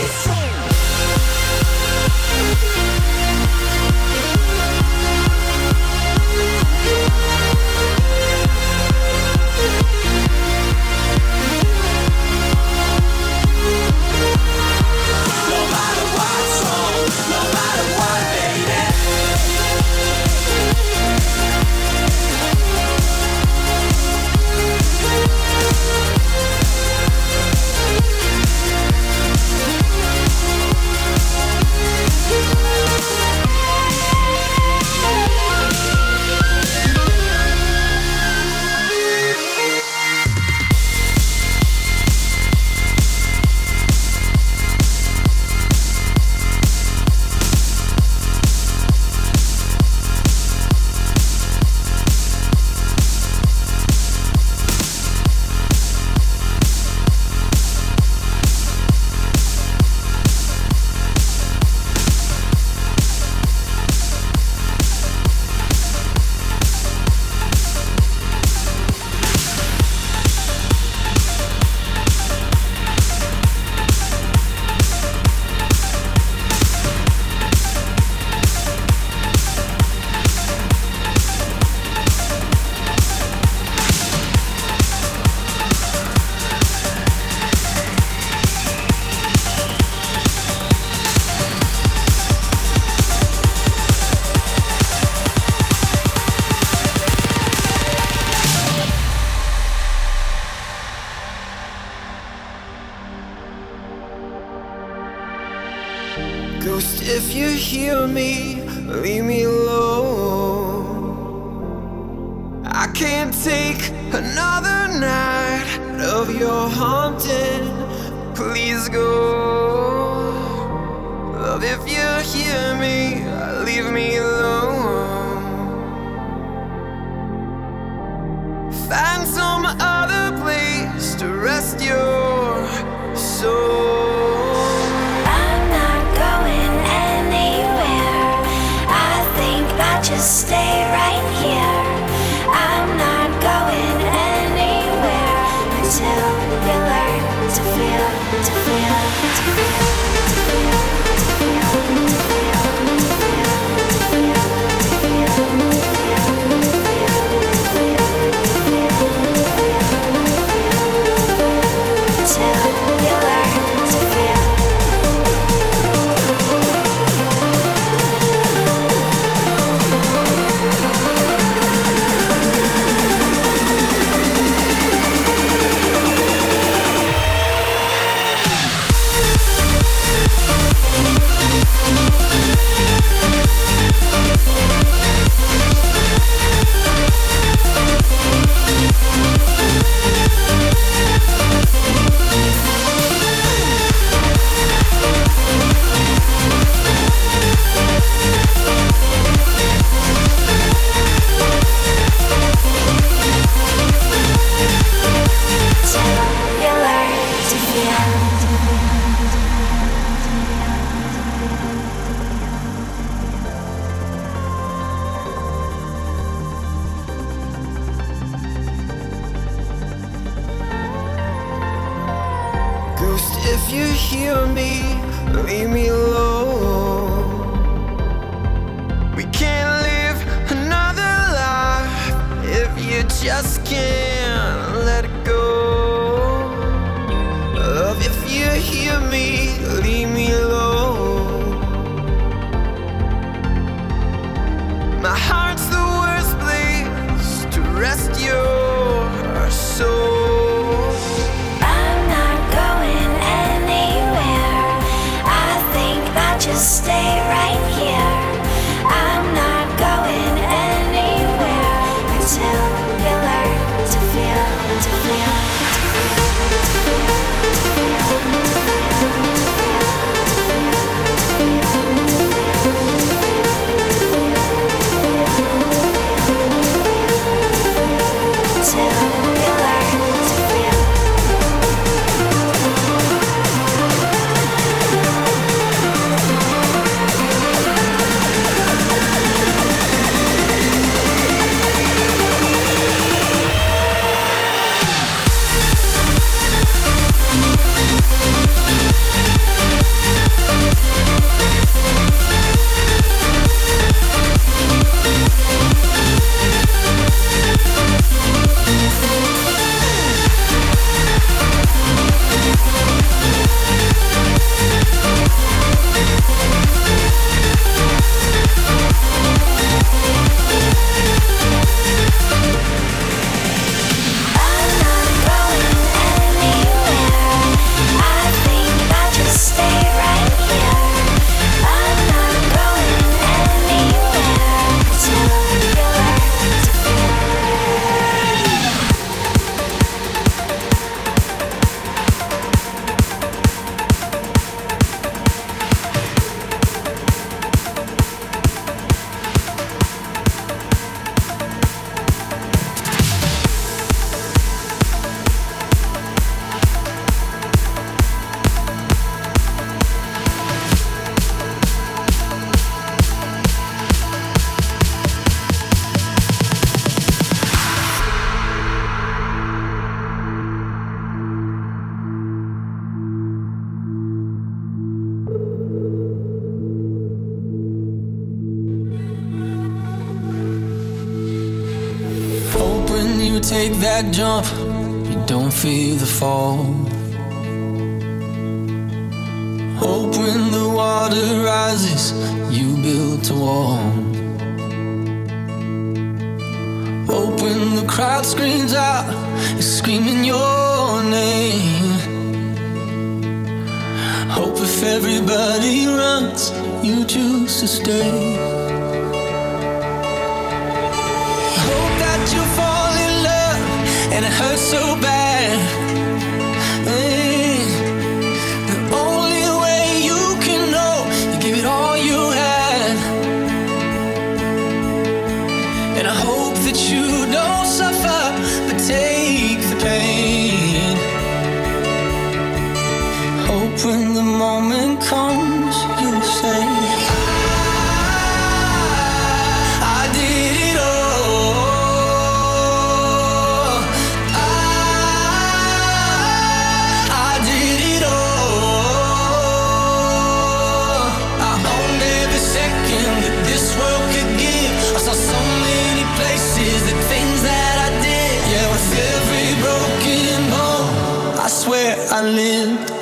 Peace. another night of your haunting. Please go. Love, if you hear me, leave me alone. Find some other place to rest your soul. just can't jack jump, you don't feel the fall. Hope when the water rises, you build a wall. Hope when the crowd screams out, it's screaming your name. Hope if everybody runs, you choose to stay. and it hurts so bad. I lived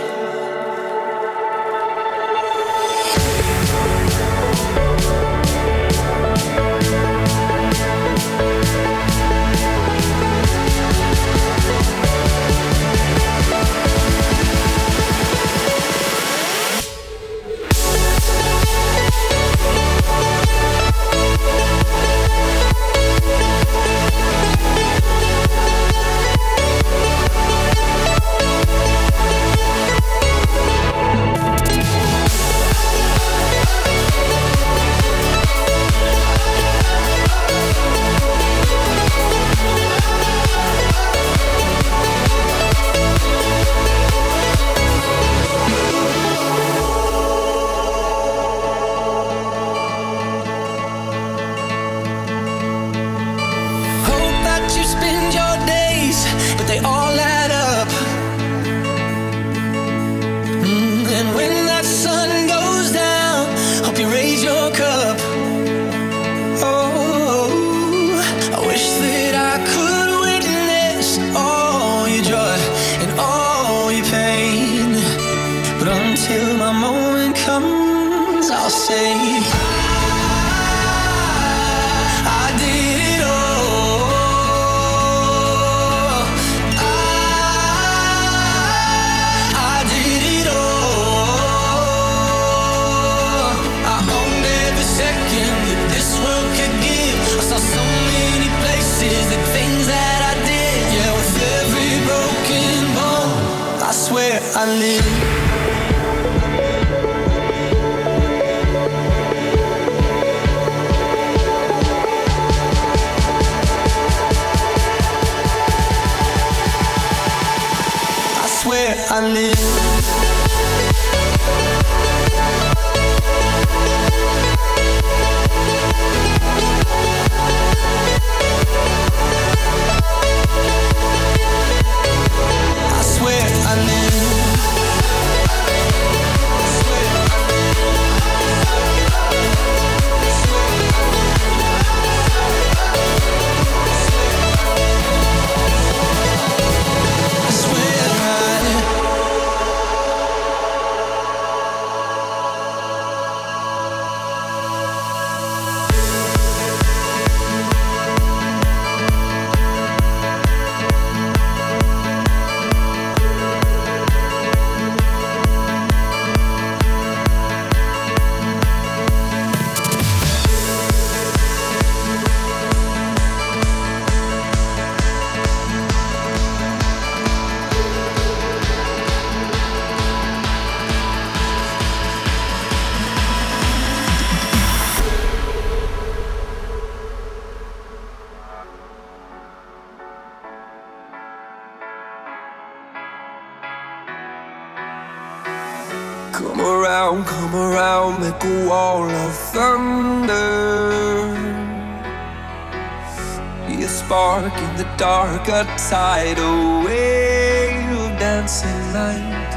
inside a wave of dancing light.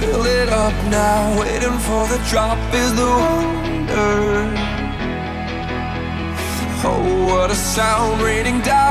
Fill it up now, waiting for the drop is the wonder. Oh, what a sound raining down.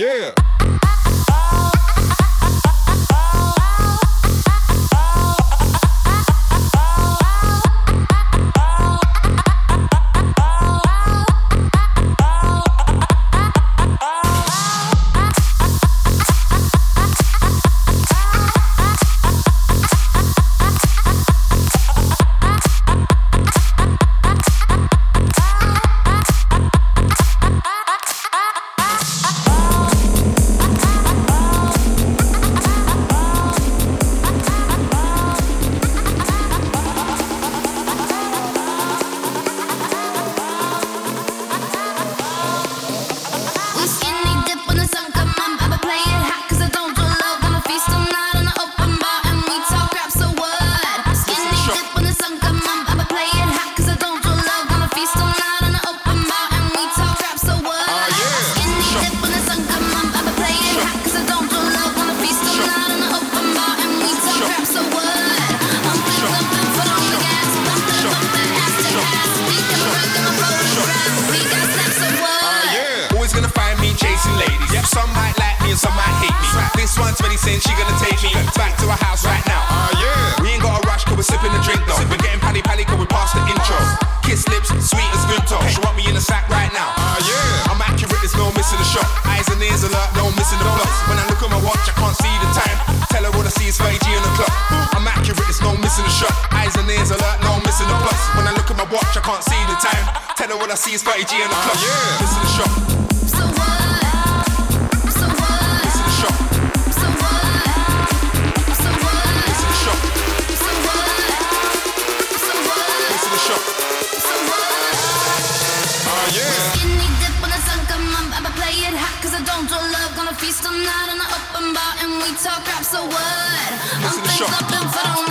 Yeah. talk crap, so what? I'm things up and for the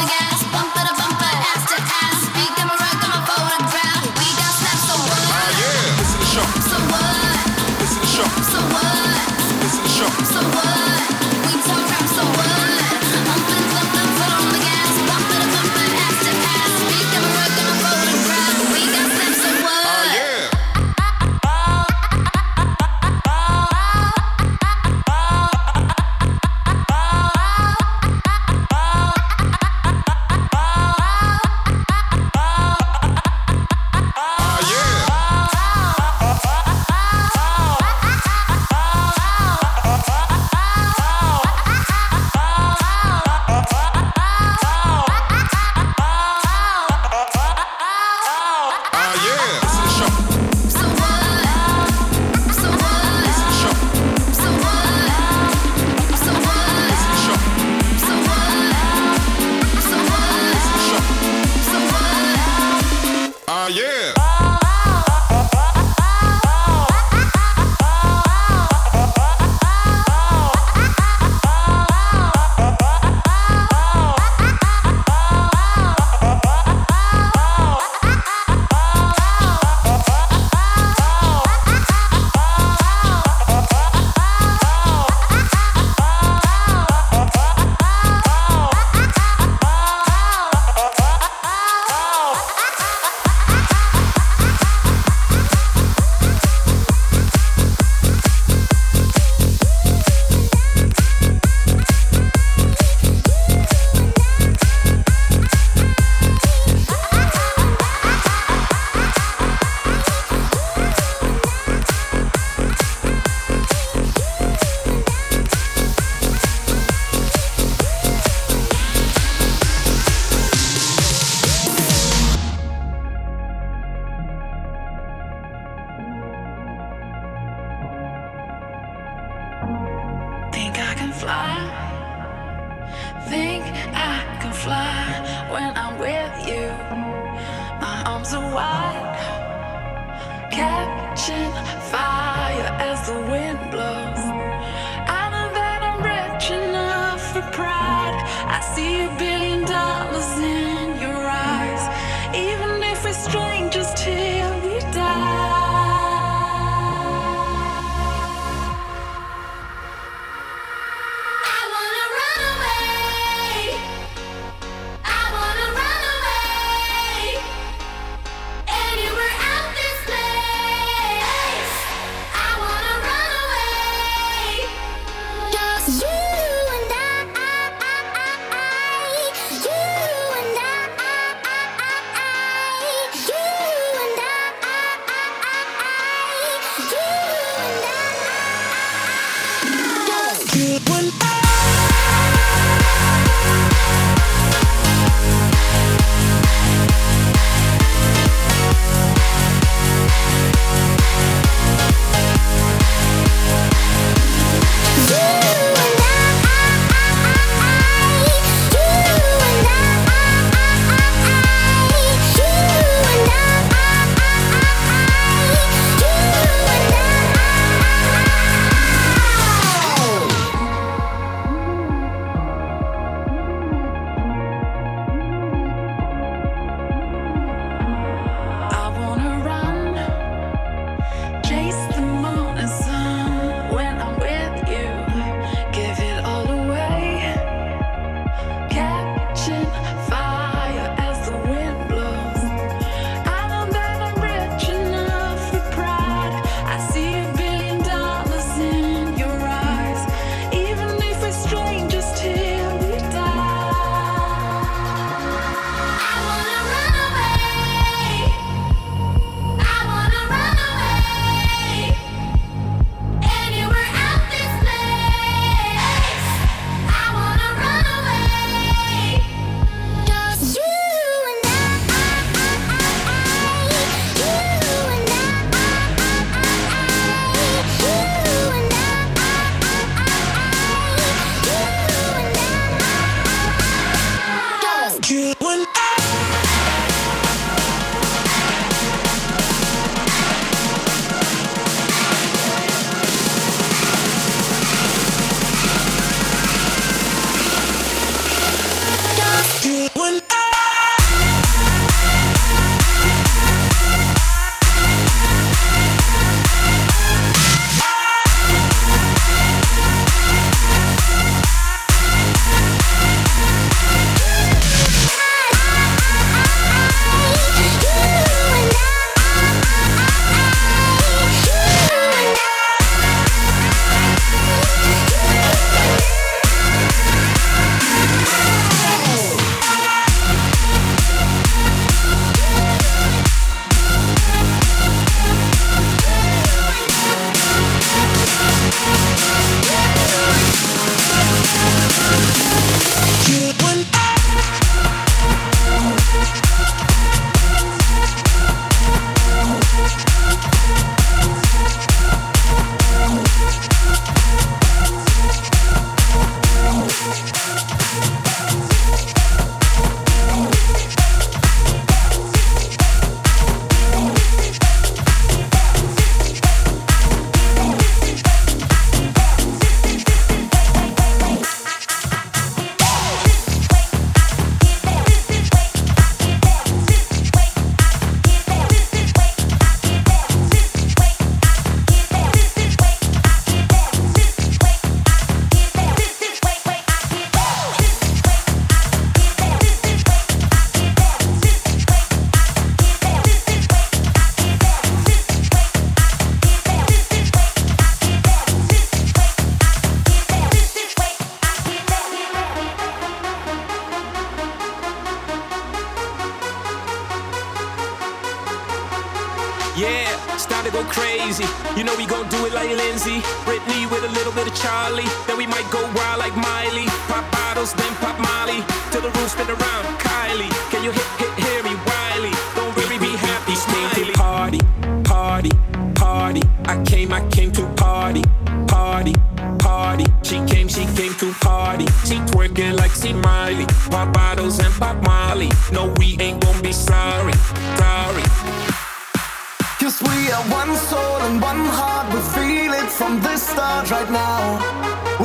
soul and one heart. We feel it from the start right now.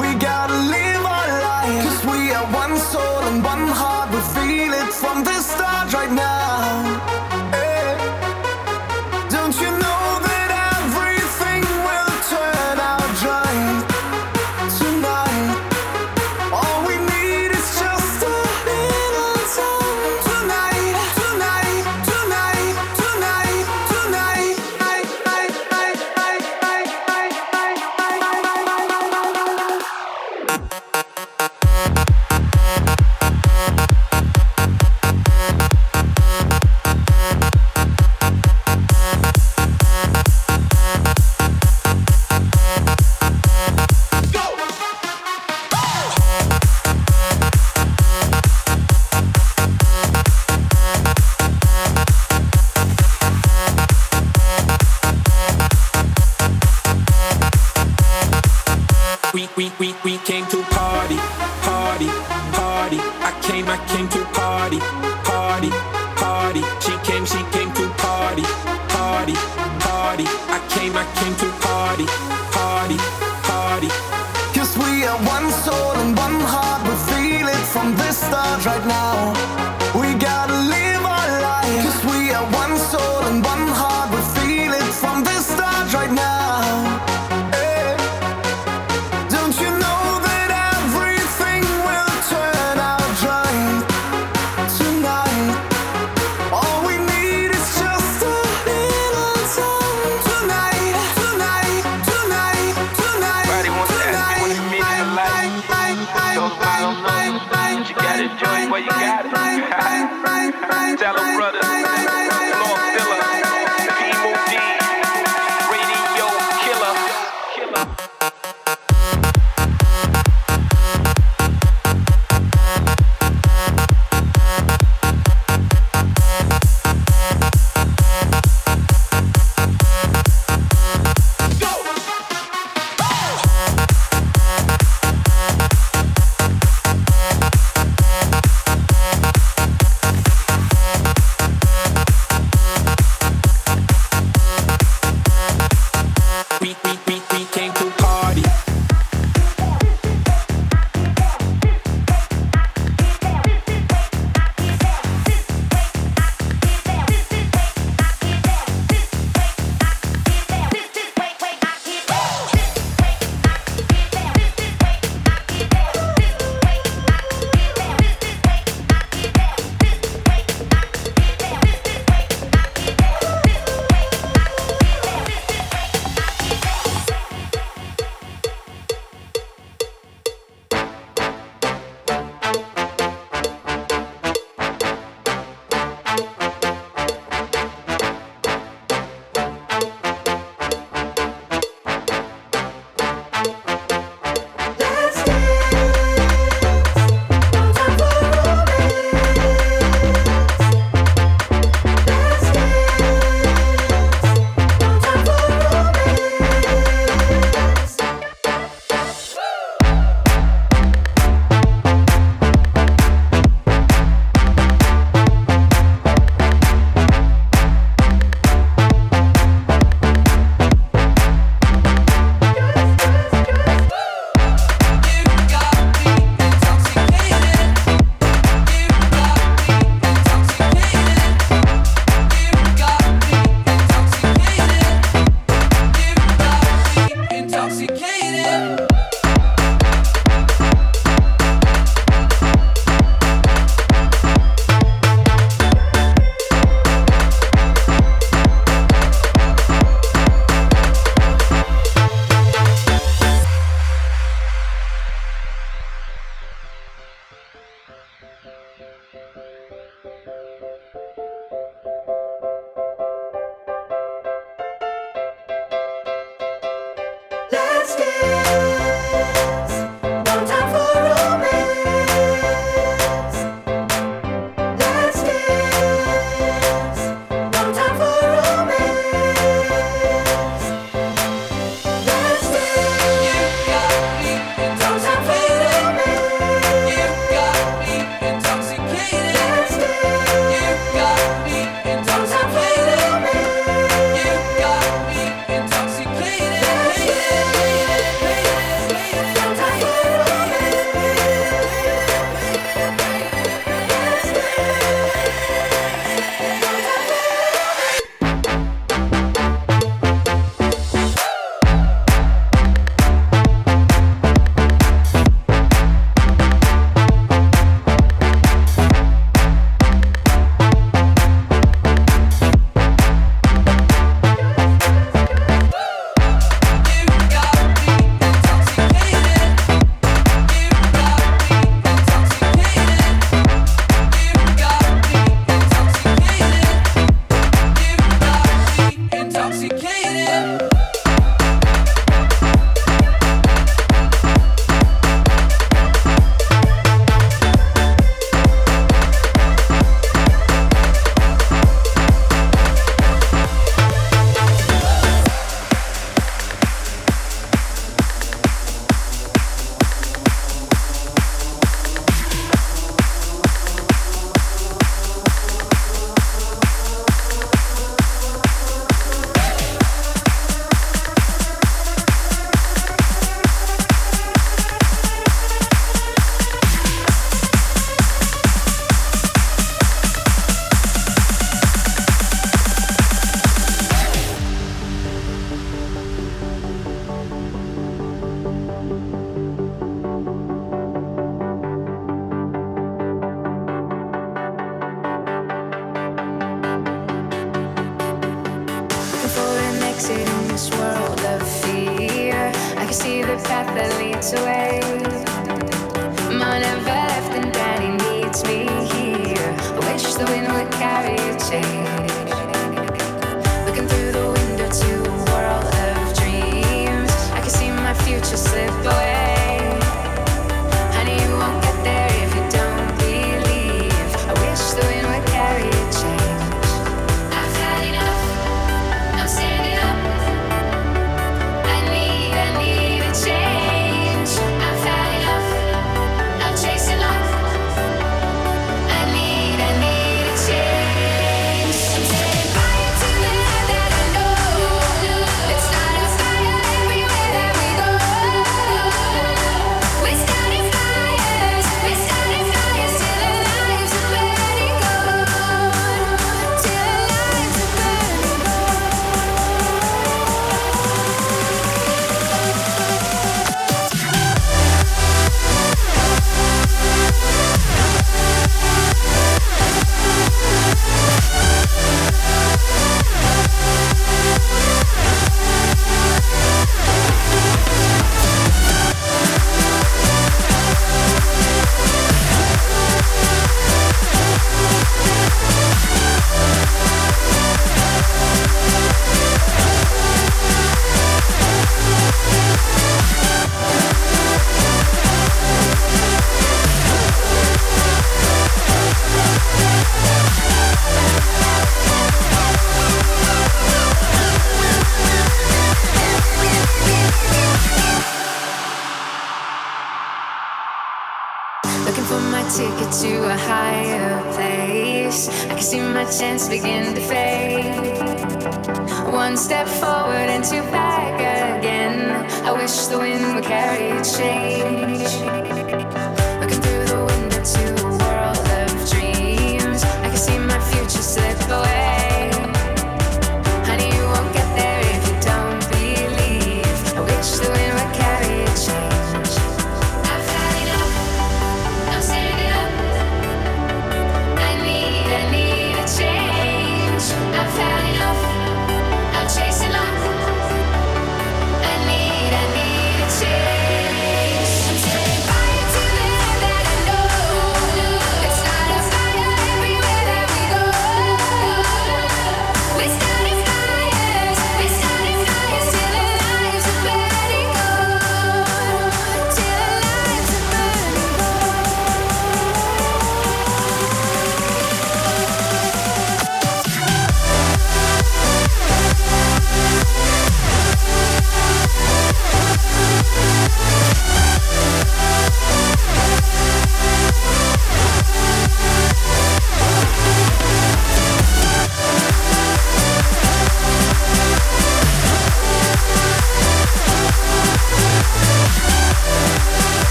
We gotta live our life. Cause we are one soul and one heart. We feel it from the start right now.